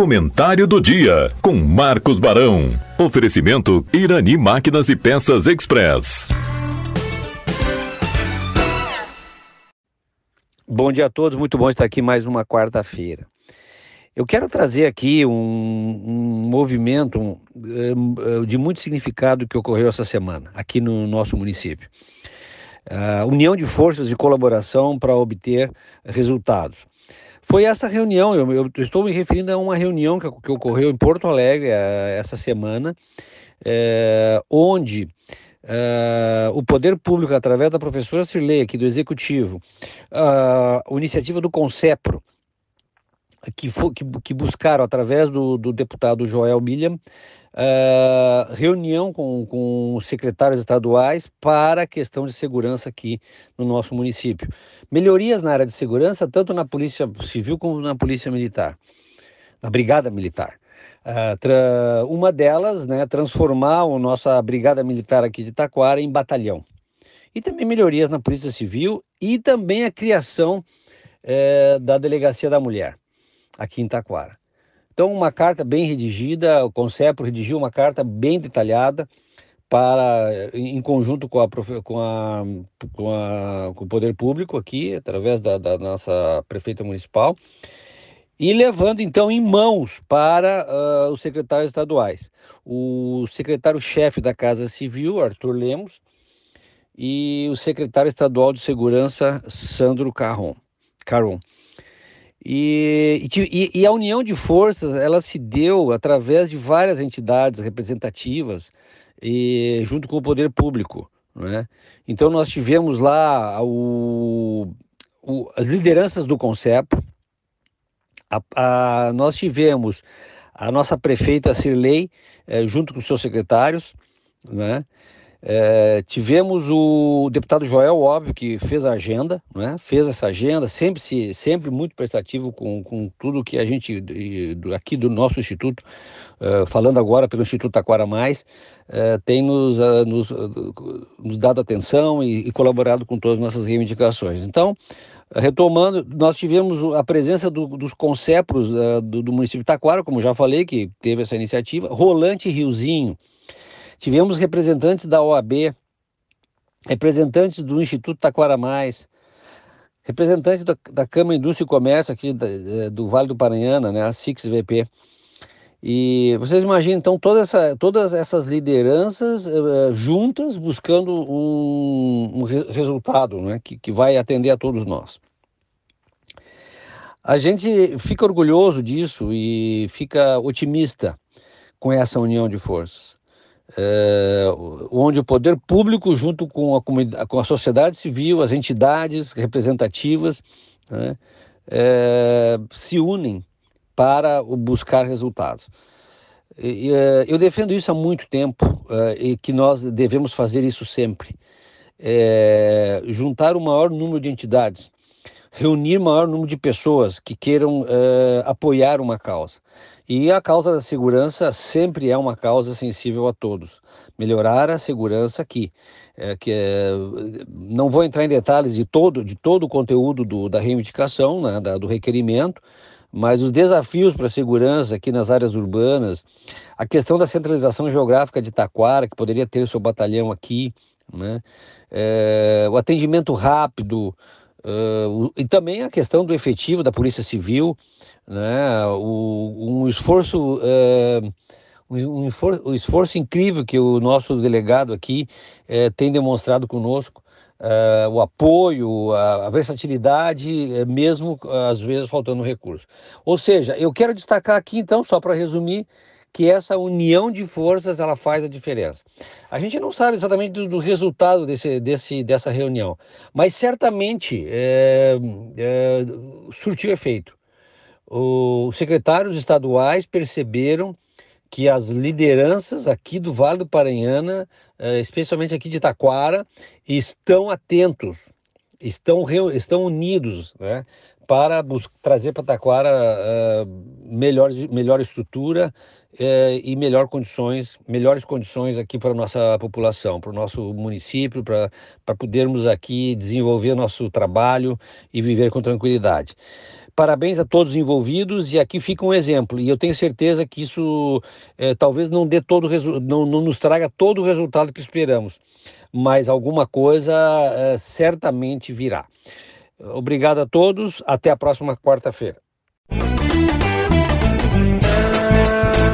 Comentário do dia com Marcos Barão. Oferecimento Irani Máquinas e Peças Express. Bom dia a todos, muito bom estar aqui mais uma quarta-feira. Eu quero trazer aqui um, um movimento um, de muito significado que ocorreu essa semana aqui no nosso município. A união de forças de colaboração para obter resultados. Foi essa reunião, eu, eu, estou me referindo a uma reunião que, que ocorreu em Porto Alegre uh, essa semana, uh, onde uh, o poder público, através da professora Cirlei, aqui do Executivo, a iniciativa do Concepro, que, que, que buscaram, através do, do deputado Joel William, uh, reunião com, com secretários estaduais para a questão de segurança aqui no nosso município. Melhorias na área de segurança, tanto na Polícia Civil como na Polícia Militar, na Brigada Militar. Uh, uma delas, né, transformar a nossa Brigada Militar aqui de Taquara em batalhão. E também melhorias na Polícia Civil e também a criação eh, da Delegacia da Mulher aqui em Taquara. Então, uma carta bem redigida, o Concepro redigiu uma carta bem detalhada para, em conjunto com, a, com, a, com, a, com o poder público aqui, através da, da, nossa prefeita municipal, e levando então em mãos para uh, os secretários estaduais. O secretário-chefe da Casa Civil, Arthur Lemos, e o secretário estadual de Segurança, Sandro Carron. Caron. E, e, e, a união de forças ela se deu através de várias entidades representativas e junto com o poder público, né? Então nós tivemos lá o, o, as lideranças do Concepo, a, a, nós tivemos a nossa prefeita Cirlei eh, junto com seus secretários, né? É, tivemos o deputado Joel, óbvio, que fez a agenda, né? fez essa agenda, sempre, se, sempre muito prestativo com, com tudo que a gente, aqui do nosso Instituto, uh, falando agora pelo Instituto Taquara Mais, uh, tem nos, uh, nos, nos, dado atenção e, e, colaborado com todas as nossas reivindicações. Então, retomando, nós tivemos a presença do, dos concepros do, do município de Taquara, como já falei, que teve essa iniciativa, Rolante Riozinho, Tivemos representantes da OAB, representantes do Instituto Taquara Mais, representantes da, da Câmara Indústria e Comércio aqui da, do Vale do Paranhana, né, a SIX-VP. E vocês imaginam, então, toda essa, todas essas lideranças uh, juntas buscando um, um re resultado né, que, que vai atender a todos nós. A gente fica orgulhoso disso e fica otimista com essa união de forças é, onde o poder público, junto com a, com a sociedade civil, as entidades representativas, né, é, se unem para buscar resultados. E, é, eu defendo isso há muito tempo e que nós devemos fazer isso sempre. Juntar o maior número de entidades, reunir o maior número de pessoas que queiram apoiar uma causa. E a causa da segurança sempre é uma causa sensível a todos. Melhorar a segurança aqui, é, que é, não vou entrar em detalhes de todo, de todo o conteúdo do, da reivindicação, né, da, do requerimento, mas os desafios para a segurança aqui nas áreas urbanas, a questão da centralização geográfica de Taquara, que poderia ter o seu batalhão aqui, né, é, o atendimento rápido, Uh, e também a questão do efetivo da Polícia Civil, né, o, um esforço uh, um, um, esforço incrível que o nosso delegado aqui uh, tem demonstrado conosco, o apoio, a, a versatilidade, mesmo às vezes faltando recurso. Ou seja, eu quero destacar aqui então, só para resumir, que essa união de forças ela faz a diferença. A gente não sabe exatamente do, do resultado desse, desse, dessa reunião, mas certamente é, é, surtiu efeito. os secretários estaduais perceberam que as lideranças aqui do Vale do Paranhana, é, especialmente aqui de Taquara, estão atentos estão, estão unidos né, para trazer para Taquara uh, melhor, melhor estrutura uh, e melhor condições, melhores condições aqui para a nossa população, para o nosso município, para podermos aqui desenvolver nosso trabalho e viver com tranquilidade. Parabéns a todos os envolvidos e aqui fica um exemplo. E eu tenho certeza que isso eh, talvez não dê todo não, não nos traga todo o resultado que esperamos, mas alguma coisa eh, certamente virá. Obrigado a todos. Até a próxima quarta-feira.